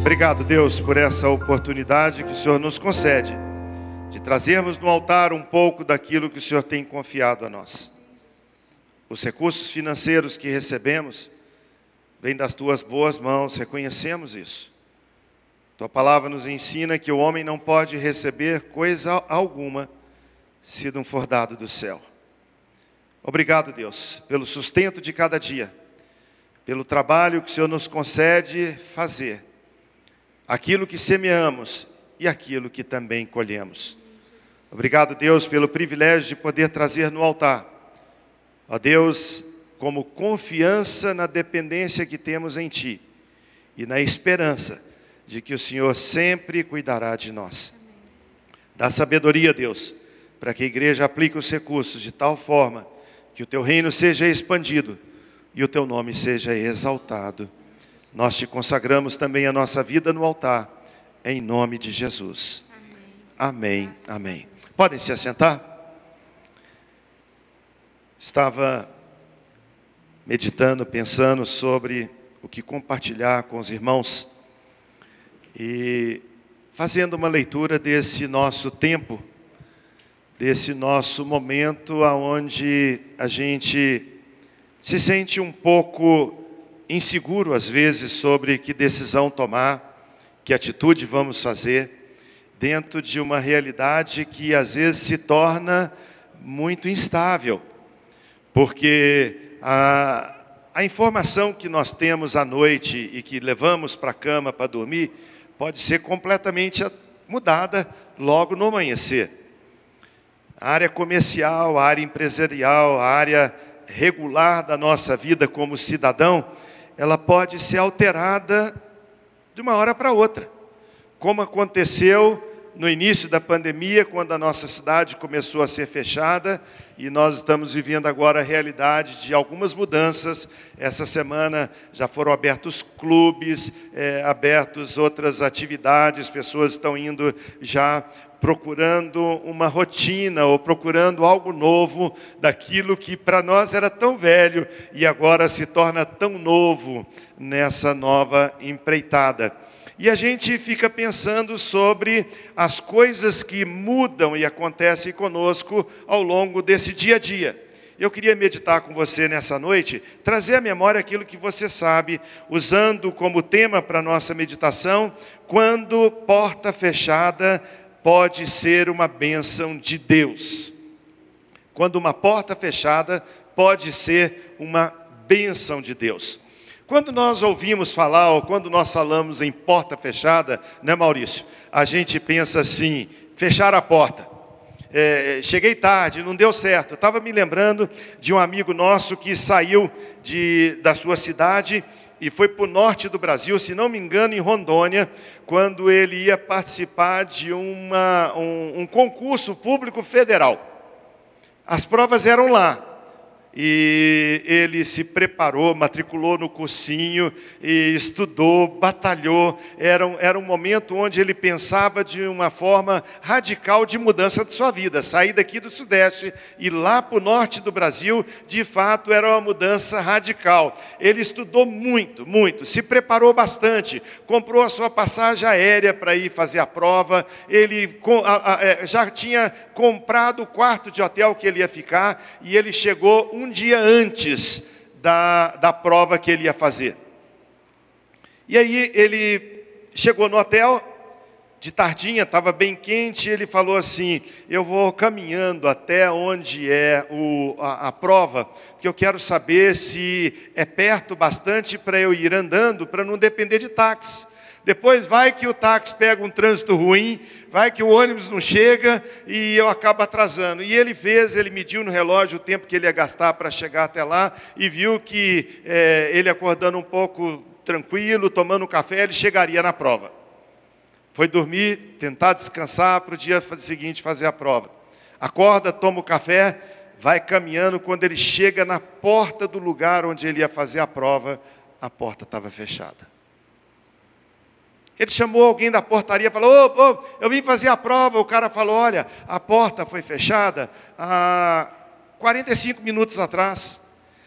Obrigado, Deus, por essa oportunidade que o Senhor nos concede de trazermos no altar um pouco daquilo que o Senhor tem confiado a nós. Os recursos financeiros que recebemos vêm das tuas boas mãos, reconhecemos isso. Tua palavra nos ensina que o homem não pode receber coisa alguma se não for dado do céu. Obrigado, Deus, pelo sustento de cada dia, pelo trabalho que o Senhor nos concede fazer, aquilo que semeamos e aquilo que também colhemos. Obrigado, Deus, pelo privilégio de poder trazer no altar, ó Deus, como confiança na dependência que temos em Ti e na esperança de que o Senhor sempre cuidará de nós. Dá sabedoria, Deus, para que a igreja aplique os recursos de tal forma que o Teu reino seja expandido e o Teu nome seja exaltado. Nós te consagramos também a nossa vida no altar, em nome de Jesus. Amém. Amém. Amém. Podem se assentar? Estava meditando, pensando sobre o que compartilhar com os irmãos e fazendo uma leitura desse nosso tempo, desse nosso momento aonde a gente se sente um pouco inseguro às vezes sobre que decisão tomar, que atitude vamos fazer dentro de uma realidade que às vezes se torna muito instável, porque a, a informação que nós temos à noite e que levamos para a cama para dormir pode ser completamente mudada logo no amanhecer. A área comercial, a área empresarial, a área regular da nossa vida como cidadão, ela pode ser alterada de uma hora para outra, como aconteceu no início da pandemia, quando a nossa cidade começou a ser fechada, e nós estamos vivendo agora a realidade de algumas mudanças. Essa semana já foram abertos clubes, é, abertos outras atividades, pessoas estão indo já procurando uma rotina ou procurando algo novo daquilo que para nós era tão velho e agora se torna tão novo nessa nova empreitada. E a gente fica pensando sobre as coisas que mudam e acontecem conosco ao longo desse dia a dia. Eu queria meditar com você nessa noite, trazer à memória aquilo que você sabe, usando como tema para nossa meditação, quando porta fechada pode ser uma bênção de Deus. Quando uma porta fechada pode ser uma bênção de Deus. Quando nós ouvimos falar, ou quando nós falamos em porta fechada, né, Maurício? A gente pensa assim: fechar a porta. É, cheguei tarde, não deu certo. Estava me lembrando de um amigo nosso que saiu de, da sua cidade e foi para o norte do Brasil, se não me engano, em Rondônia, quando ele ia participar de uma, um, um concurso público federal. As provas eram lá e ele se preparou, matriculou no cursinho e estudou, batalhou. Era um, era um momento onde ele pensava de uma forma radical de mudança de sua vida. Sair daqui do Sudeste e lá para o norte do Brasil, de fato, era uma mudança radical. Ele estudou muito, muito, se preparou bastante, comprou a sua passagem aérea para ir fazer a prova. Ele é, já tinha comprado o quarto de hotel que ele ia ficar e ele chegou um dia antes da, da prova que ele ia fazer. E aí ele chegou no hotel, de tardinha, estava bem quente, ele falou assim: Eu vou caminhando até onde é o, a, a prova, que eu quero saber se é perto bastante para eu ir andando, para não depender de táxi. Depois vai que o táxi pega um trânsito ruim, vai que o ônibus não chega e eu acabo atrasando. E ele fez, ele mediu no relógio o tempo que ele ia gastar para chegar até lá e viu que é, ele acordando um pouco tranquilo, tomando um café, ele chegaria na prova. Foi dormir, tentar descansar para o dia seguinte fazer a prova. Acorda, toma o café, vai caminhando. Quando ele chega na porta do lugar onde ele ia fazer a prova, a porta estava fechada. Ele chamou alguém da portaria falou: oh, oh, eu vim fazer a prova. O cara falou: Olha, a porta foi fechada há 45 minutos atrás.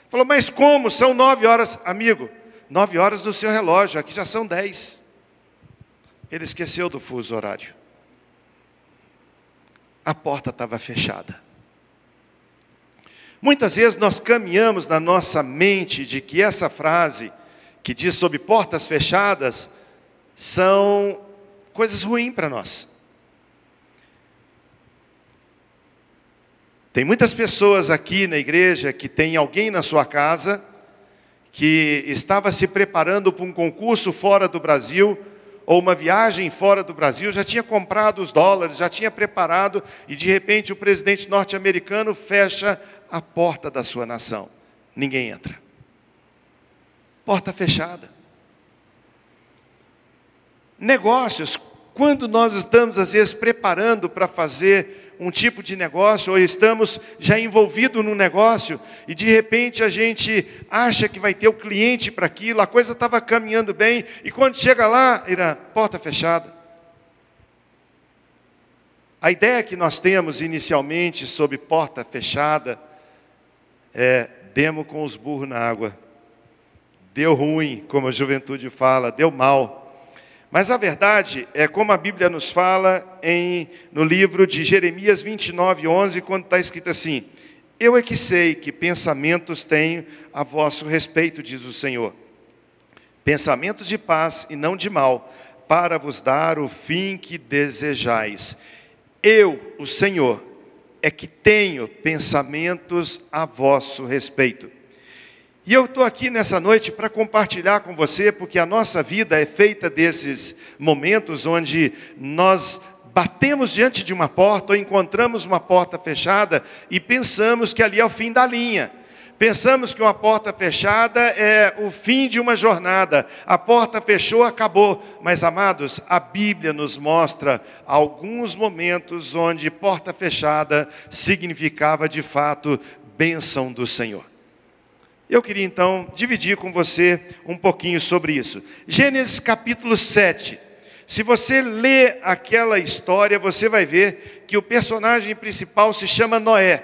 Falou: Mas como? São nove horas, amigo. Nove horas no seu relógio, aqui já são dez. Ele esqueceu do fuso horário. A porta estava fechada. Muitas vezes nós caminhamos na nossa mente de que essa frase, que diz sobre portas fechadas, são coisas ruins para nós. Tem muitas pessoas aqui na igreja que tem alguém na sua casa que estava se preparando para um concurso fora do Brasil ou uma viagem fora do Brasil, já tinha comprado os dólares, já tinha preparado e de repente o presidente norte-americano fecha a porta da sua nação. Ninguém entra. Porta fechada. Negócios, quando nós estamos às vezes preparando para fazer um tipo de negócio, ou estamos já envolvidos num negócio, e de repente a gente acha que vai ter o cliente para aquilo, a coisa estava caminhando bem, e quando chega lá, irá, porta fechada. A ideia que nós temos inicialmente sobre porta fechada é demo com os burros na água. Deu ruim, como a juventude fala, deu mal. Mas a verdade é como a Bíblia nos fala em, no livro de Jeremias 29, 11, quando está escrito assim: Eu é que sei que pensamentos tenho a vosso respeito, diz o Senhor. Pensamentos de paz e não de mal, para vos dar o fim que desejais. Eu, o Senhor, é que tenho pensamentos a vosso respeito e eu estou aqui nessa noite para compartilhar com você, porque a nossa vida é feita desses momentos onde nós batemos diante de uma porta ou encontramos uma porta fechada e pensamos que ali é o fim da linha. Pensamos que uma porta fechada é o fim de uma jornada. A porta fechou, acabou. Mas, amados, a Bíblia nos mostra alguns momentos onde porta fechada significava de fato bênção do Senhor. Eu queria então dividir com você um pouquinho sobre isso. Gênesis capítulo 7. Se você ler aquela história, você vai ver que o personagem principal se chama Noé.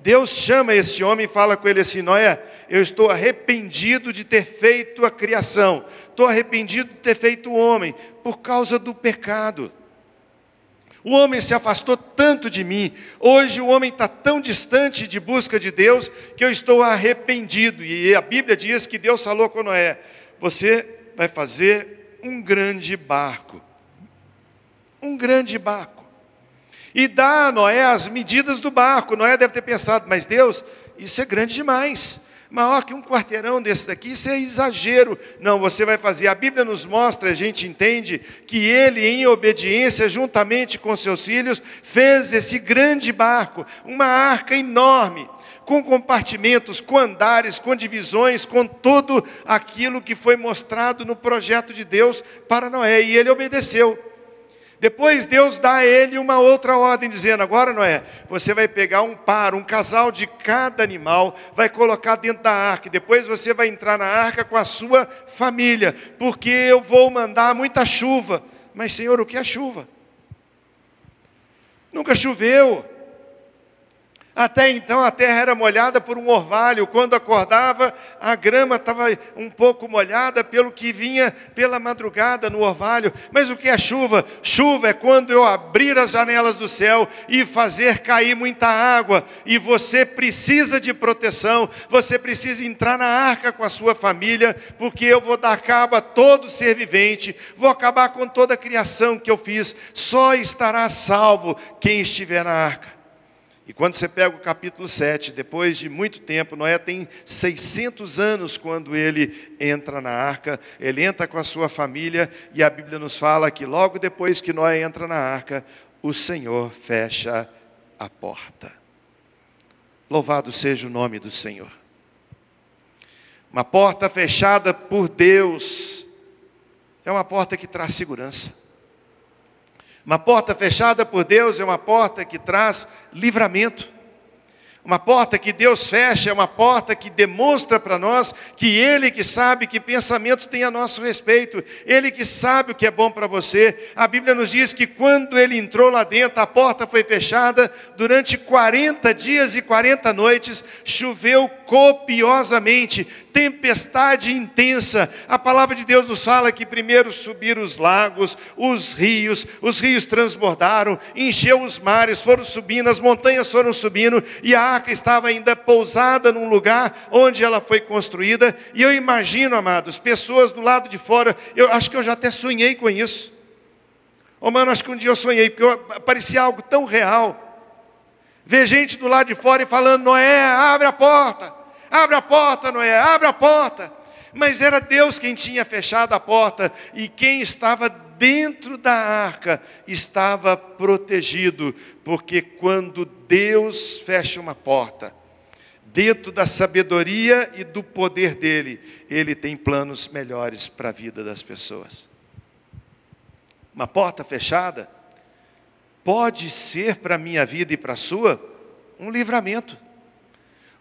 Deus chama esse homem e fala com ele assim: Noé, eu estou arrependido de ter feito a criação, estou arrependido de ter feito o homem, por causa do pecado. O homem se afastou tanto de mim. Hoje o homem está tão distante de busca de Deus que eu estou arrependido. E a Bíblia diz que Deus falou com Noé: Você vai fazer um grande barco. Um grande barco. E dá a Noé as medidas do barco. Noé deve ter pensado, mas Deus, isso é grande demais maior que um quarteirão desse daqui, isso é exagero. Não, você vai fazer. A Bíblia nos mostra, a gente entende, que ele, em obediência, juntamente com seus filhos, fez esse grande barco, uma arca enorme, com compartimentos, com andares, com divisões, com tudo aquilo que foi mostrado no projeto de Deus para Noé. E ele obedeceu. Depois Deus dá a ele uma outra ordem, dizendo: agora, Noé, você vai pegar um par, um casal de cada animal, vai colocar dentro da arca, depois você vai entrar na arca com a sua família, porque eu vou mandar muita chuva. Mas, Senhor, o que é chuva? Nunca choveu. Até então a terra era molhada por um orvalho. Quando acordava, a grama estava um pouco molhada pelo que vinha pela madrugada no orvalho. Mas o que é chuva? Chuva é quando eu abrir as janelas do céu e fazer cair muita água. E você precisa de proteção, você precisa entrar na arca com a sua família, porque eu vou dar cabo a todo ser vivente, vou acabar com toda a criação que eu fiz. Só estará salvo quem estiver na arca. E quando você pega o capítulo 7, depois de muito tempo, Noé tem 600 anos quando ele entra na arca, ele entra com a sua família, e a Bíblia nos fala que logo depois que Noé entra na arca, o Senhor fecha a porta. Louvado seja o nome do Senhor. Uma porta fechada por Deus é uma porta que traz segurança. Uma porta fechada por Deus é uma porta que traz livramento. Uma porta que Deus fecha é uma porta que demonstra para nós que Ele que sabe que pensamentos tem a nosso respeito, Ele que sabe o que é bom para você. A Bíblia nos diz que quando Ele entrou lá dentro, a porta foi fechada, durante 40 dias e 40 noites, choveu copiosamente, tempestade intensa. A palavra de Deus nos fala que primeiro subiram os lagos, os rios, os rios transbordaram, encheu os mares, foram subindo, as montanhas foram subindo, e a arca estava ainda pousada num lugar onde ela foi construída. E eu imagino, amados, pessoas do lado de fora, eu acho que eu já até sonhei com isso. Oh, mano, acho que um dia eu sonhei, porque parecia algo tão real. Ver gente do lado de fora e falando: Noé, abre a porta, abre a porta, Noé, abre a porta. Mas era Deus quem tinha fechado a porta e quem estava dentro da arca estava protegido, porque quando Deus fecha uma porta, dentro da sabedoria e do poder dele, ele tem planos melhores para a vida das pessoas. Uma porta fechada pode ser para a minha vida e para a sua um livramento.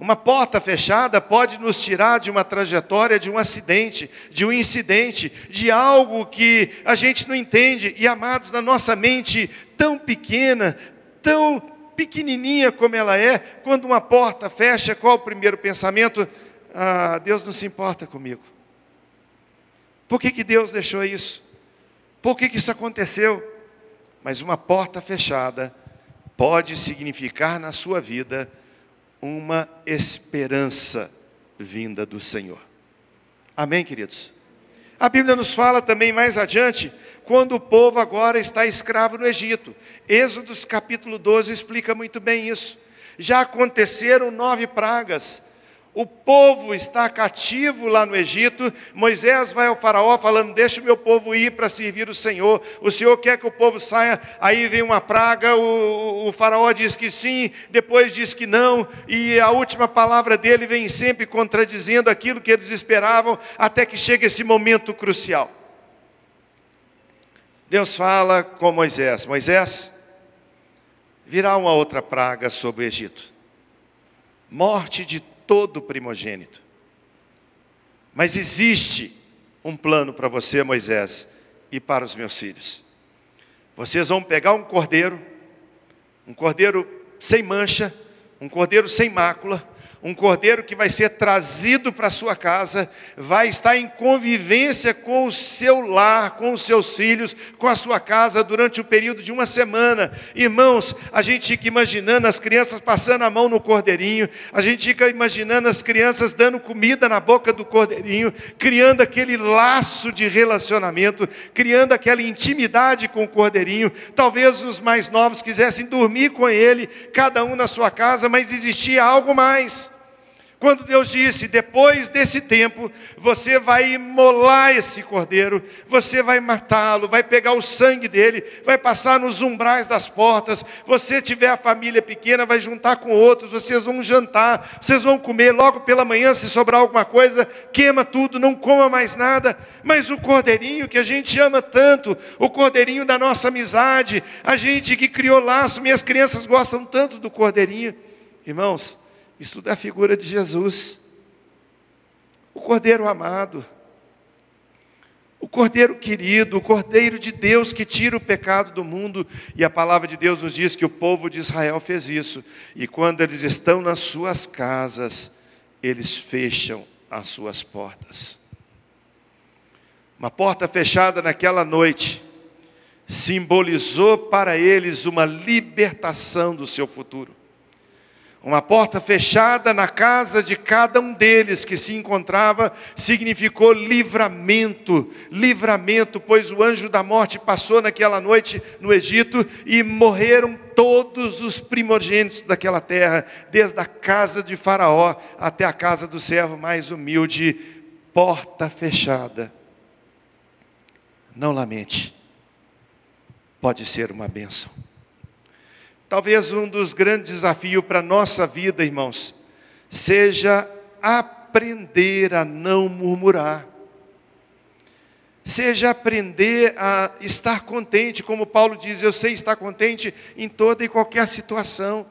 Uma porta fechada pode nos tirar de uma trajetória, de um acidente, de um incidente, de algo que a gente não entende. E amados, na nossa mente tão pequena, tão pequenininha como ela é, quando uma porta fecha, qual o primeiro pensamento? Ah, Deus não se importa comigo. Por que, que Deus deixou isso? Por que, que isso aconteceu? Mas uma porta fechada pode significar na sua vida uma esperança vinda do Senhor. Amém, queridos? A Bíblia nos fala também mais adiante, quando o povo agora está escravo no Egito. Êxodos capítulo 12 explica muito bem isso. Já aconteceram nove pragas o povo está cativo lá no Egito. Moisés vai ao Faraó falando: Deixa o meu povo ir para servir o Senhor. O Senhor quer que o povo saia. Aí vem uma praga. O, o, Faraó diz que sim, depois diz que não. E a última palavra dele vem sempre contradizendo aquilo que eles esperavam, até que chega esse momento crucial. Deus fala com Moisés: Moisés, virá uma outra praga sobre o Egito morte de todo primogênito. Mas existe um plano para você, Moisés, e para os meus filhos. Vocês vão pegar um cordeiro, um cordeiro sem mancha, um cordeiro sem mácula, um cordeiro que vai ser trazido para sua casa, vai estar em convivência com o seu lar, com os seus filhos, com a sua casa durante o período de uma semana. Irmãos, a gente fica imaginando as crianças passando a mão no cordeirinho, a gente fica imaginando as crianças dando comida na boca do cordeirinho, criando aquele laço de relacionamento, criando aquela intimidade com o cordeirinho. Talvez os mais novos quisessem dormir com ele, cada um na sua casa, mas existia algo mais. Quando Deus disse: depois desse tempo, você vai imolar esse cordeiro, você vai matá-lo, vai pegar o sangue dele, vai passar nos umbrais das portas. Você tiver a família pequena, vai juntar com outros, vocês vão jantar, vocês vão comer logo pela manhã, se sobrar alguma coisa, queima tudo, não coma mais nada. Mas o cordeirinho que a gente ama tanto, o cordeirinho da nossa amizade, a gente que criou laço, minhas crianças gostam tanto do cordeirinho. Irmãos, é a figura de Jesus, o Cordeiro amado, o Cordeiro querido, o Cordeiro de Deus que tira o pecado do mundo. E a palavra de Deus nos diz que o povo de Israel fez isso. E quando eles estão nas suas casas, eles fecham as suas portas. Uma porta fechada naquela noite simbolizou para eles uma libertação do seu futuro. Uma porta fechada na casa de cada um deles que se encontrava significou livramento, livramento, pois o anjo da morte passou naquela noite no Egito e morreram todos os primogênitos daquela terra, desde a casa de Faraó até a casa do servo mais humilde, porta fechada. Não lamente, pode ser uma bênção. Talvez um dos grandes desafios para a nossa vida, irmãos, seja aprender a não murmurar. Seja aprender a estar contente, como Paulo diz, eu sei estar contente em toda e qualquer situação.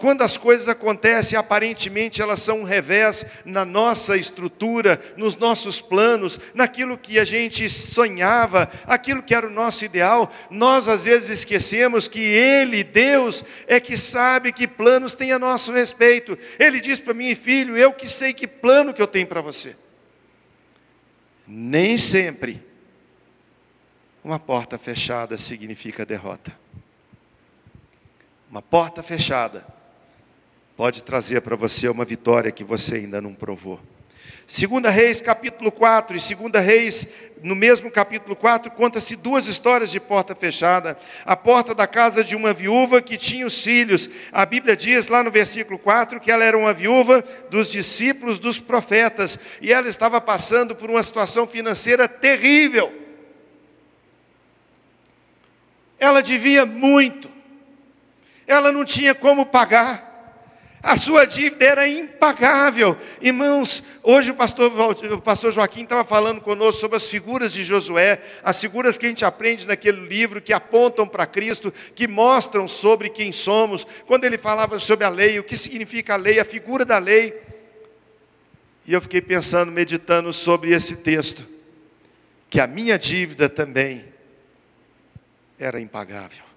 Quando as coisas acontecem, aparentemente elas são um revés na nossa estrutura, nos nossos planos, naquilo que a gente sonhava, aquilo que era o nosso ideal, nós às vezes esquecemos que Ele, Deus, é que sabe que planos tem a nosso respeito. Ele diz para mim, filho, eu que sei que plano que eu tenho para você. Nem sempre uma porta fechada significa derrota. Uma porta fechada pode trazer para você uma vitória que você ainda não provou. Segunda Reis, capítulo 4, e Segunda Reis, no mesmo capítulo 4, conta-se duas histórias de porta fechada. A porta da casa de uma viúva que tinha os filhos. A Bíblia diz lá no versículo 4 que ela era uma viúva dos discípulos dos profetas, e ela estava passando por uma situação financeira terrível. Ela devia muito. Ela não tinha como pagar. A sua dívida era impagável. Irmãos, hoje o pastor, o pastor Joaquim estava falando conosco sobre as figuras de Josué, as figuras que a gente aprende naquele livro, que apontam para Cristo, que mostram sobre quem somos. Quando ele falava sobre a lei, o que significa a lei, a figura da lei. E eu fiquei pensando, meditando sobre esse texto, que a minha dívida também era impagável.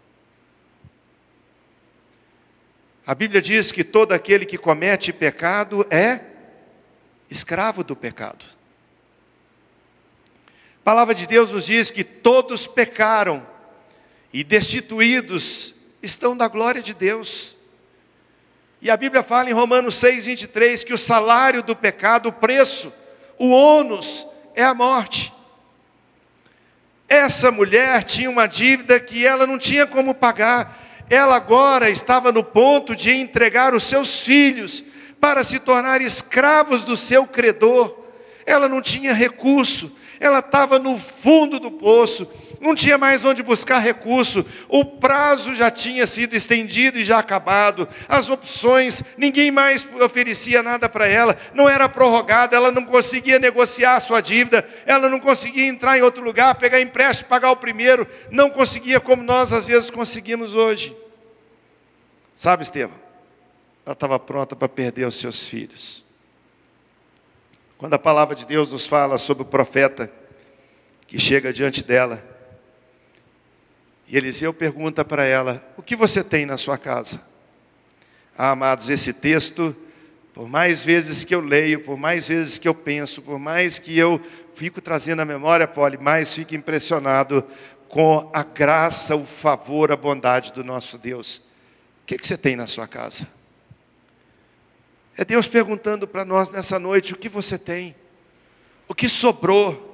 A Bíblia diz que todo aquele que comete pecado é escravo do pecado. A palavra de Deus nos diz que todos pecaram e destituídos estão da glória de Deus. E a Bíblia fala em Romanos 6, 23 que o salário do pecado, o preço, o ônus é a morte. Essa mulher tinha uma dívida que ela não tinha como pagar, ela agora estava no ponto de entregar os seus filhos para se tornar escravos do seu credor. Ela não tinha recurso, ela estava no fundo do poço, não tinha mais onde buscar recurso, o prazo já tinha sido estendido e já acabado, as opções, ninguém mais oferecia nada para ela, não era prorrogada, ela não conseguia negociar a sua dívida, ela não conseguia entrar em outro lugar, pegar empréstimo, pagar o primeiro, não conseguia como nós às vezes conseguimos hoje. Sabe, Estevão? Ela estava pronta para perder os seus filhos. Quando a palavra de Deus nos fala sobre o profeta que chega diante dela, e Eliseu pergunta para ela: O que você tem na sua casa? Ah, amados, esse texto, por mais vezes que eu leio, por mais vezes que eu penso, por mais que eu fico trazendo a memória, Poli, mais fico impressionado com a graça, o favor, a bondade do nosso Deus. O que, que você tem na sua casa? É Deus perguntando para nós nessa noite: o que você tem? O que sobrou?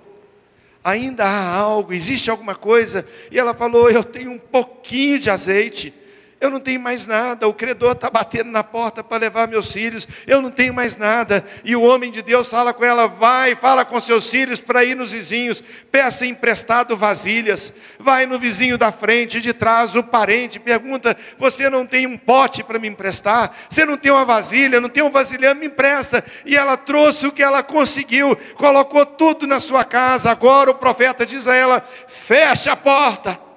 Ainda há algo? Existe alguma coisa? E ela falou: Eu tenho um pouquinho de azeite eu não tenho mais nada, o credor está batendo na porta para levar meus filhos, eu não tenho mais nada. E o homem de Deus fala com ela: vai, fala com seus filhos para ir nos vizinhos, peça emprestado vasilhas, vai no vizinho da frente, de trás, o parente, pergunta: você não tem um pote para me emprestar? Você não tem uma vasilha, não tem um vasilhame, me empresta. E ela trouxe o que ela conseguiu, colocou tudo na sua casa. Agora o profeta diz a ela: fecha a porta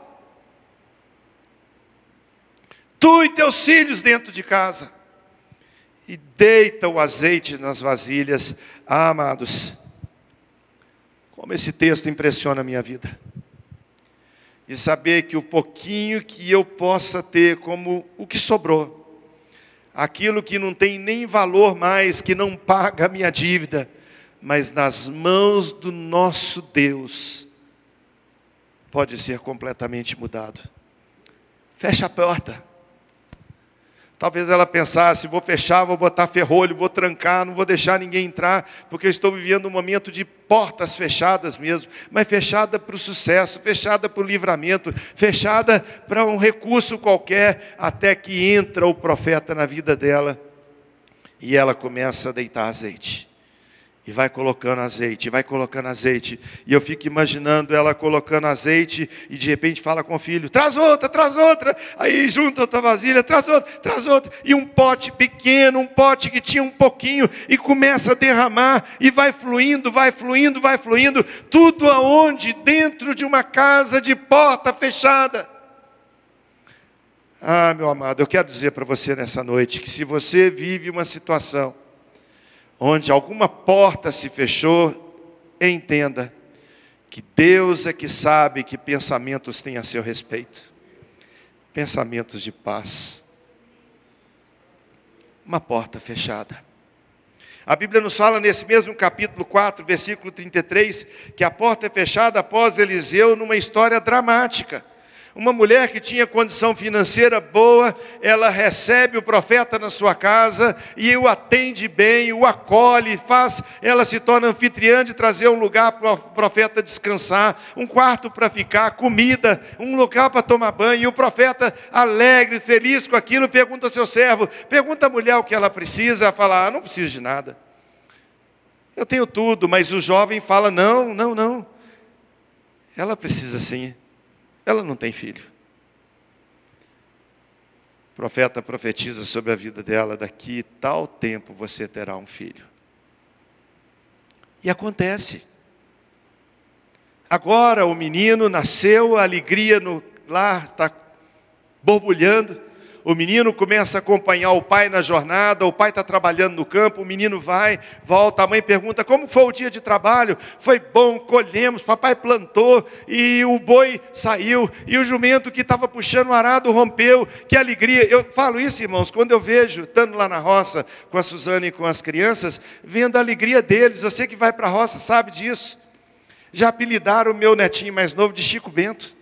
tu e teus filhos dentro de casa. E deita o azeite nas vasilhas. Ah, amados, como esse texto impressiona a minha vida. E saber que o pouquinho que eu possa ter, como o que sobrou, aquilo que não tem nem valor mais, que não paga a minha dívida, mas nas mãos do nosso Deus, pode ser completamente mudado. Fecha a porta. Talvez ela pensasse: vou fechar, vou botar ferrolho, vou trancar, não vou deixar ninguém entrar, porque eu estou vivendo um momento de portas fechadas mesmo, mas fechada para o sucesso, fechada para o livramento, fechada para um recurso qualquer, até que entra o profeta na vida dela e ela começa a deitar azeite. E vai colocando azeite, vai colocando azeite. E eu fico imaginando ela colocando azeite e de repente fala com o filho: traz outra, traz outra. Aí junta outra vasilha, traz outra, traz outra. E um pote pequeno, um pote que tinha um pouquinho, e começa a derramar, e vai fluindo, vai fluindo, vai fluindo. Tudo aonde? Dentro de uma casa de porta fechada. Ah, meu amado, eu quero dizer para você nessa noite que se você vive uma situação onde alguma porta se fechou, entenda que Deus é que sabe que pensamentos tem a seu respeito pensamentos de paz. Uma porta fechada. A Bíblia nos fala nesse mesmo capítulo 4, versículo 33, que a porta é fechada após Eliseu numa história dramática. Uma mulher que tinha condição financeira boa, ela recebe o profeta na sua casa e o atende bem, o acolhe, faz, ela se torna anfitriã de trazer um lugar para o profeta descansar, um quarto para ficar, comida, um lugar para tomar banho. E o profeta, alegre, feliz com aquilo, pergunta ao seu servo, pergunta à mulher o que ela precisa, ela fala: ah, não preciso de nada. Eu tenho tudo, mas o jovem fala: não, não, não. Ela precisa sim. Ela não tem filho. O profeta profetiza sobre a vida dela: daqui tal tempo você terá um filho. E acontece. Agora o menino nasceu, a alegria no lar está borbulhando o menino começa a acompanhar o pai na jornada, o pai está trabalhando no campo, o menino vai, volta, a mãe pergunta: como foi o dia de trabalho? Foi bom, colhemos, papai plantou e o boi saiu, e o jumento que estava puxando o arado rompeu, que alegria. Eu falo isso, irmãos, quando eu vejo, estando lá na roça com a Suzana e com as crianças, vendo a alegria deles, você que vai para a roça sabe disso. Já apelidaram o meu netinho mais novo de Chico Bento.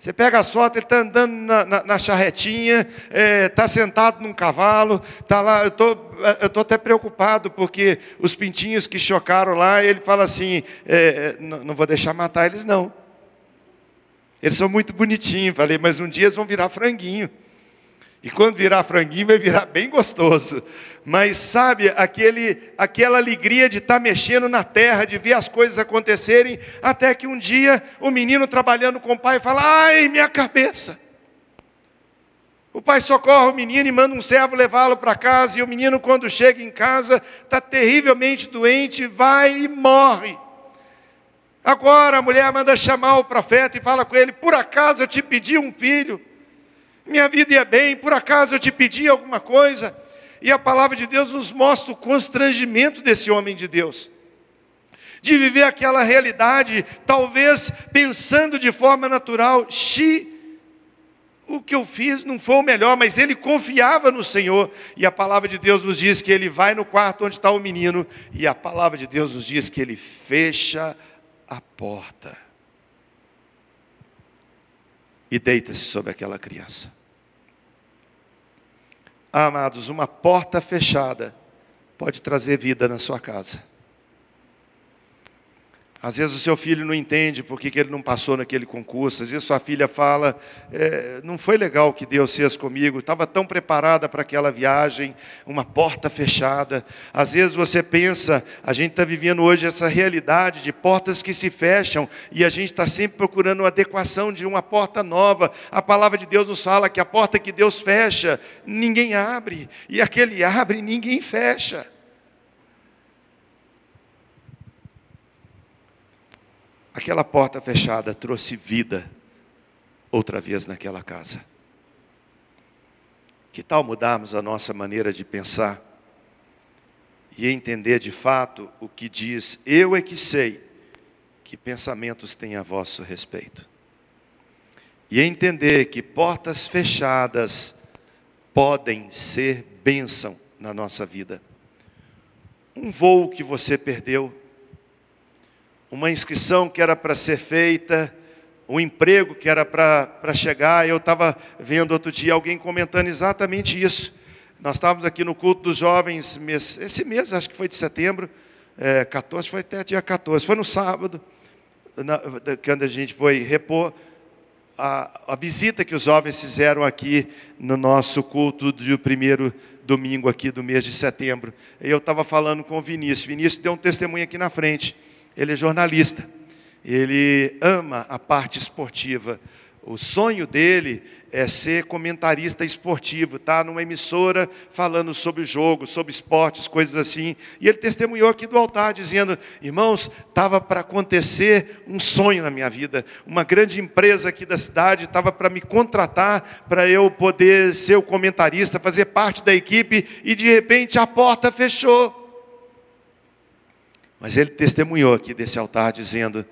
Você pega a foto, ele está andando na, na, na charretinha, está é, tá sentado num cavalo, está lá. Eu tô, estou até preocupado, porque os pintinhos que chocaram lá, ele fala assim: é, é não vou deixar matar eles, não. Eles são muito bonitinhos. Falei, mas um dia eles vão virar franguinho. E quando virar franguinho, vai virar bem gostoso. Mas sabe, aquele, aquela alegria de estar tá mexendo na terra, de ver as coisas acontecerem, até que um dia o menino trabalhando com o pai fala: Ai, minha cabeça. O pai socorre o menino e manda um servo levá-lo para casa, e o menino, quando chega em casa, está terrivelmente doente, vai e morre. Agora a mulher manda chamar o profeta e fala com ele: Por acaso eu te pedi um filho? Minha vida ia bem, por acaso eu te pedi alguma coisa? E a palavra de Deus nos mostra o constrangimento desse homem de Deus. De viver aquela realidade, talvez pensando de forma natural, Xi, o que eu fiz não foi o melhor, mas ele confiava no Senhor. E a palavra de Deus nos diz que ele vai no quarto onde está o menino, e a palavra de Deus nos diz que ele fecha a porta e deita-se sobre aquela criança. Amados, uma porta fechada pode trazer vida na sua casa. Às vezes o seu filho não entende por que, ele não passou naquele concurso. Às vezes sua filha fala: é, não foi legal que Deus fez comigo, estava tão preparada para aquela viagem, uma porta fechada. Às vezes você pensa: a gente está vivendo hoje essa realidade de portas que se fecham e a gente está sempre procurando uma adequação de uma porta nova. A palavra de Deus nos fala que a porta que Deus fecha, ninguém abre, e aquele abre, ninguém fecha. Aquela porta fechada trouxe vida outra vez naquela casa. Que tal mudarmos a nossa maneira de pensar e entender de fato o que diz: Eu é que sei que pensamentos têm a vosso respeito. E entender que portas fechadas podem ser bênção na nossa vida. Um voo que você perdeu, uma inscrição que era para ser feita, um emprego que era para chegar. Eu estava vendo outro dia alguém comentando exatamente isso. Nós estávamos aqui no culto dos jovens, esse mês, acho que foi de setembro, é, 14, foi até dia 14, foi no sábado, na, quando a gente foi repor a, a, visita que os jovens fizeram aqui no nosso culto do primeiro domingo aqui do mês de setembro. Eu estava falando com o Vinícius. Vinícius deu um testemunho aqui na frente ele é jornalista, ele ama a parte esportiva. o sonho dele é ser comentarista esportivo, tá? Numa emissora falando sobre jogo, sobre esportes, coisas assim. E ele testemunhou aqui do altar dizendo: "Irmãos, estava para acontecer um sonho na minha vida. Uma grande empresa aqui da cidade estava para me contratar para eu poder ser o comentarista, fazer parte da equipe e de repente a porta fechou. Mas ele testemunhou aqui desse altar dizendo: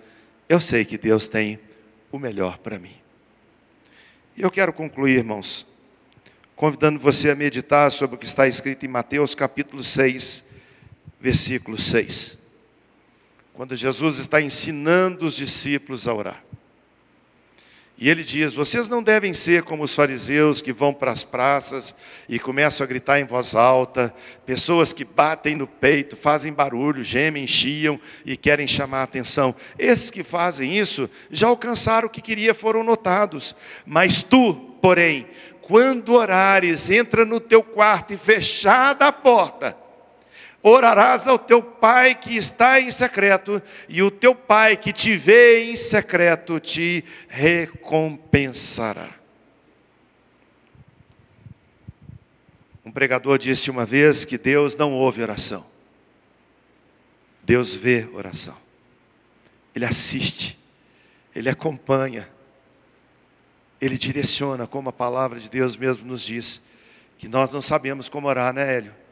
"Eu sei que Deus tem o melhor para mim." E eu quero concluir, irmãos, convidando você a meditar sobre o que está escrito em Mateus capítulo 6, versículo 6. Quando Jesus está ensinando os discípulos a orar. E ele diz: Vocês não devem ser como os fariseus que vão para as praças e começam a gritar em voz alta, pessoas que batem no peito, fazem barulho, gemem, chiam e querem chamar a atenção. Esses que fazem isso já alcançaram o que queria, foram notados. Mas tu, porém, quando orares, entra no teu quarto e fechada a porta Orarás ao teu pai que está em secreto, e o teu pai que te vê em secreto te recompensará. Um pregador disse uma vez que Deus não ouve oração, Deus vê oração, Ele assiste, Ele acompanha, Ele direciona, como a palavra de Deus mesmo nos diz, que nós não sabemos como orar, né, Hélio?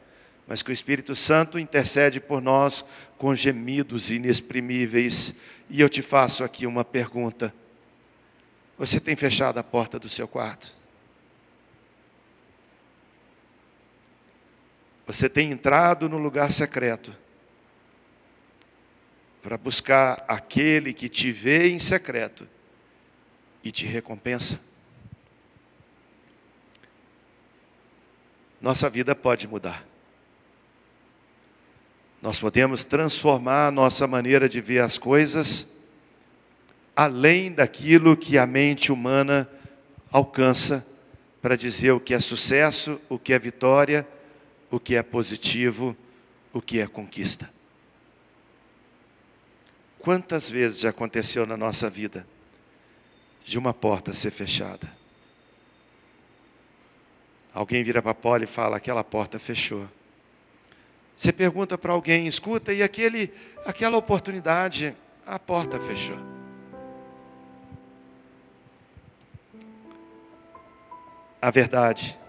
Mas que o Espírito Santo intercede por nós com gemidos inexprimíveis. E eu te faço aqui uma pergunta: Você tem fechado a porta do seu quarto? Você tem entrado no lugar secreto para buscar aquele que te vê em secreto e te recompensa? Nossa vida pode mudar. Nós podemos transformar a nossa maneira de ver as coisas além daquilo que a mente humana alcança para dizer o que é sucesso, o que é vitória, o que é positivo, o que é conquista. Quantas vezes já aconteceu na nossa vida de uma porta ser fechada? Alguém vira para a e fala: aquela porta fechou. Você pergunta para alguém, escuta, e aquele, aquela oportunidade, a porta fechou. A verdade,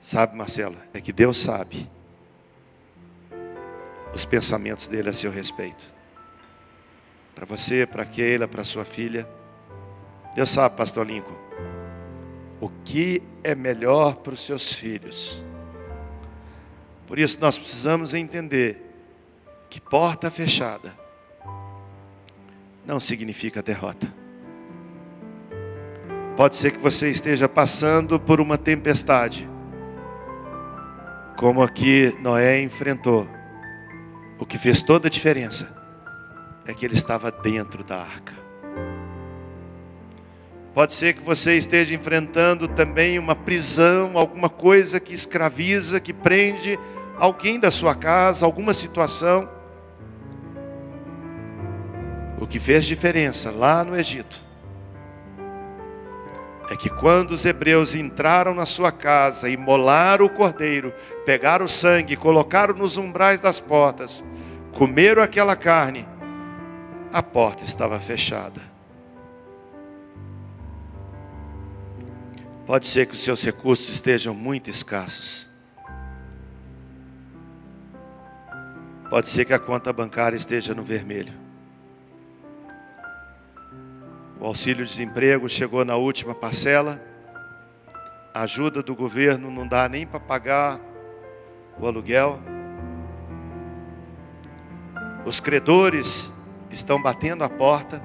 sabe, Marcelo, é que Deus sabe os pensamentos dele a seu respeito. Para você, para Keila, para sua filha. Deus sabe, pastor Lincoln, o que é melhor para os seus filhos por isso nós precisamos entender que porta fechada não significa derrota. Pode ser que você esteja passando por uma tempestade, como aqui Noé enfrentou. O que fez toda a diferença é que ele estava dentro da arca. Pode ser que você esteja enfrentando também uma prisão, alguma coisa que escraviza, que prende alguém da sua casa, alguma situação. O que fez diferença lá no Egito é que quando os hebreus entraram na sua casa e molaram o cordeiro, pegaram o sangue, colocaram nos umbrais das portas, comeram aquela carne, a porta estava fechada. Pode ser que os seus recursos estejam muito escassos. Pode ser que a conta bancária esteja no vermelho. O auxílio-desemprego chegou na última parcela. A ajuda do governo não dá nem para pagar o aluguel. Os credores estão batendo a porta.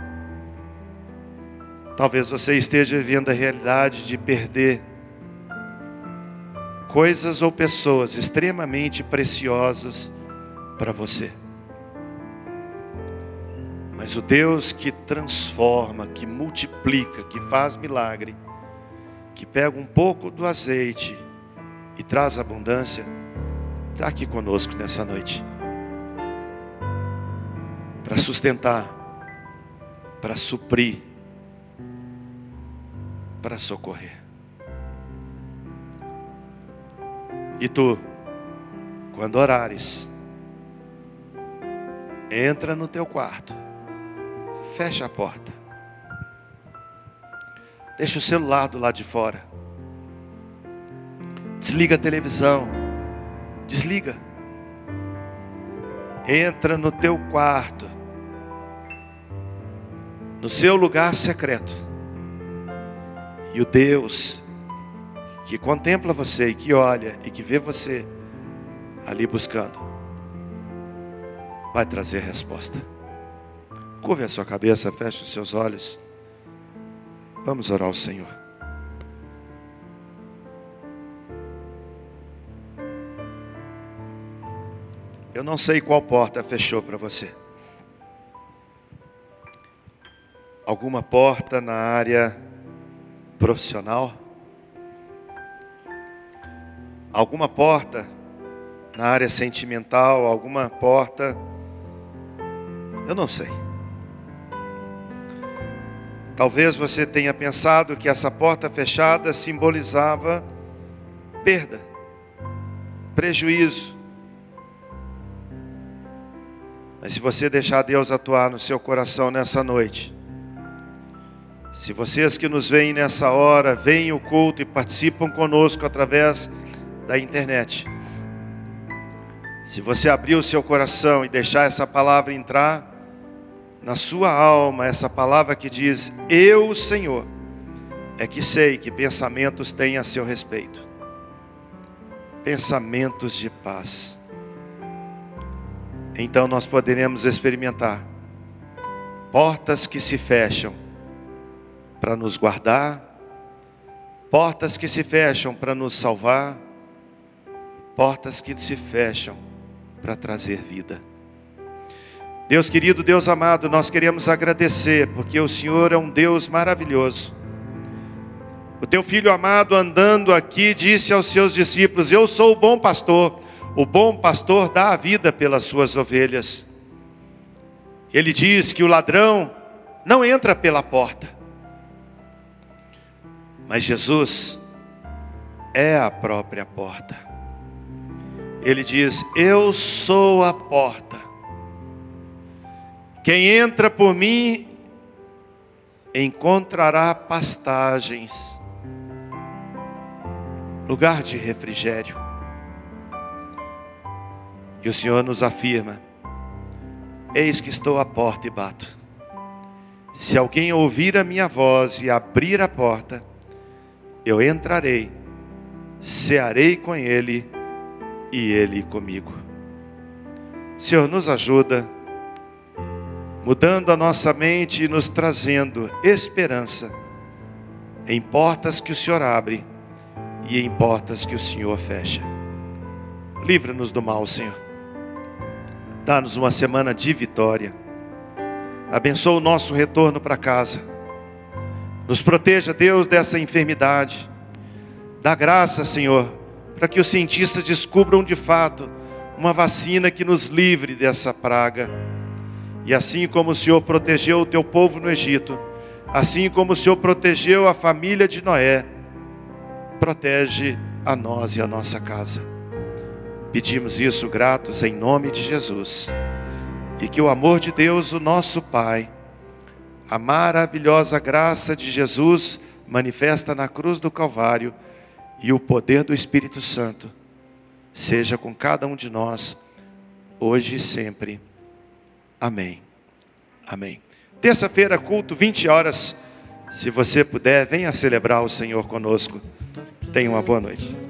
Talvez você esteja vivendo a realidade de perder coisas ou pessoas extremamente preciosas para você. Mas o Deus que transforma, que multiplica, que faz milagre, que pega um pouco do azeite e traz abundância, está aqui conosco nessa noite. Para sustentar, para suprir, para socorrer. E tu, quando orares, entra no teu quarto, fecha a porta, deixa o celular do lado de fora, desliga a televisão, desliga, entra no teu quarto, no seu lugar secreto, e o Deus que contempla você e que olha e que vê você ali buscando, vai trazer resposta. Curve a sua cabeça, feche os seus olhos. Vamos orar ao Senhor. Eu não sei qual porta fechou para você. Alguma porta na área profissional? Alguma porta na área sentimental? Alguma porta? Eu não sei. Talvez você tenha pensado que essa porta fechada simbolizava perda, prejuízo. Mas se você deixar Deus atuar no seu coração nessa noite, se vocês que nos veem nessa hora, veem o culto e participam conosco através da internet, se você abrir o seu coração e deixar essa palavra entrar na sua alma, essa palavra que diz: Eu, Senhor, é que sei que pensamentos têm a seu respeito pensamentos de paz. Então nós poderemos experimentar portas que se fecham para nos guardar, portas que se fecham para nos salvar, portas que se fecham para trazer vida. Deus querido, Deus amado, nós queremos agradecer, porque o Senhor é um Deus maravilhoso. O teu filho amado andando aqui disse aos seus discípulos: Eu sou o bom pastor, o bom pastor dá a vida pelas suas ovelhas. Ele diz que o ladrão não entra pela porta, mas Jesus é a própria porta. Ele diz: Eu sou a porta. Quem entra por mim encontrará pastagens, lugar de refrigério. E o Senhor nos afirma: Eis que estou à porta e bato. Se alguém ouvir a minha voz e abrir a porta, eu entrarei, cearei com ele e ele comigo. Senhor, nos ajuda, mudando a nossa mente e nos trazendo esperança em portas que o Senhor abre e em portas que o Senhor fecha. Livra-nos do mal, Senhor. Dá-nos uma semana de vitória. Abençoa o nosso retorno para casa nos proteja, Deus, dessa enfermidade. Dá graça, Senhor, para que os cientistas descubram de fato uma vacina que nos livre dessa praga. E assim como o Senhor protegeu o teu povo no Egito, assim como o Senhor protegeu a família de Noé, protege a nós e a nossa casa. Pedimos isso gratos em nome de Jesus. E que o amor de Deus, o nosso Pai, a maravilhosa graça de Jesus manifesta na cruz do Calvário e o poder do Espírito Santo seja com cada um de nós, hoje e sempre. Amém. Amém. Terça-feira, culto, 20 horas. Se você puder, venha celebrar o Senhor conosco. Tenha uma boa noite.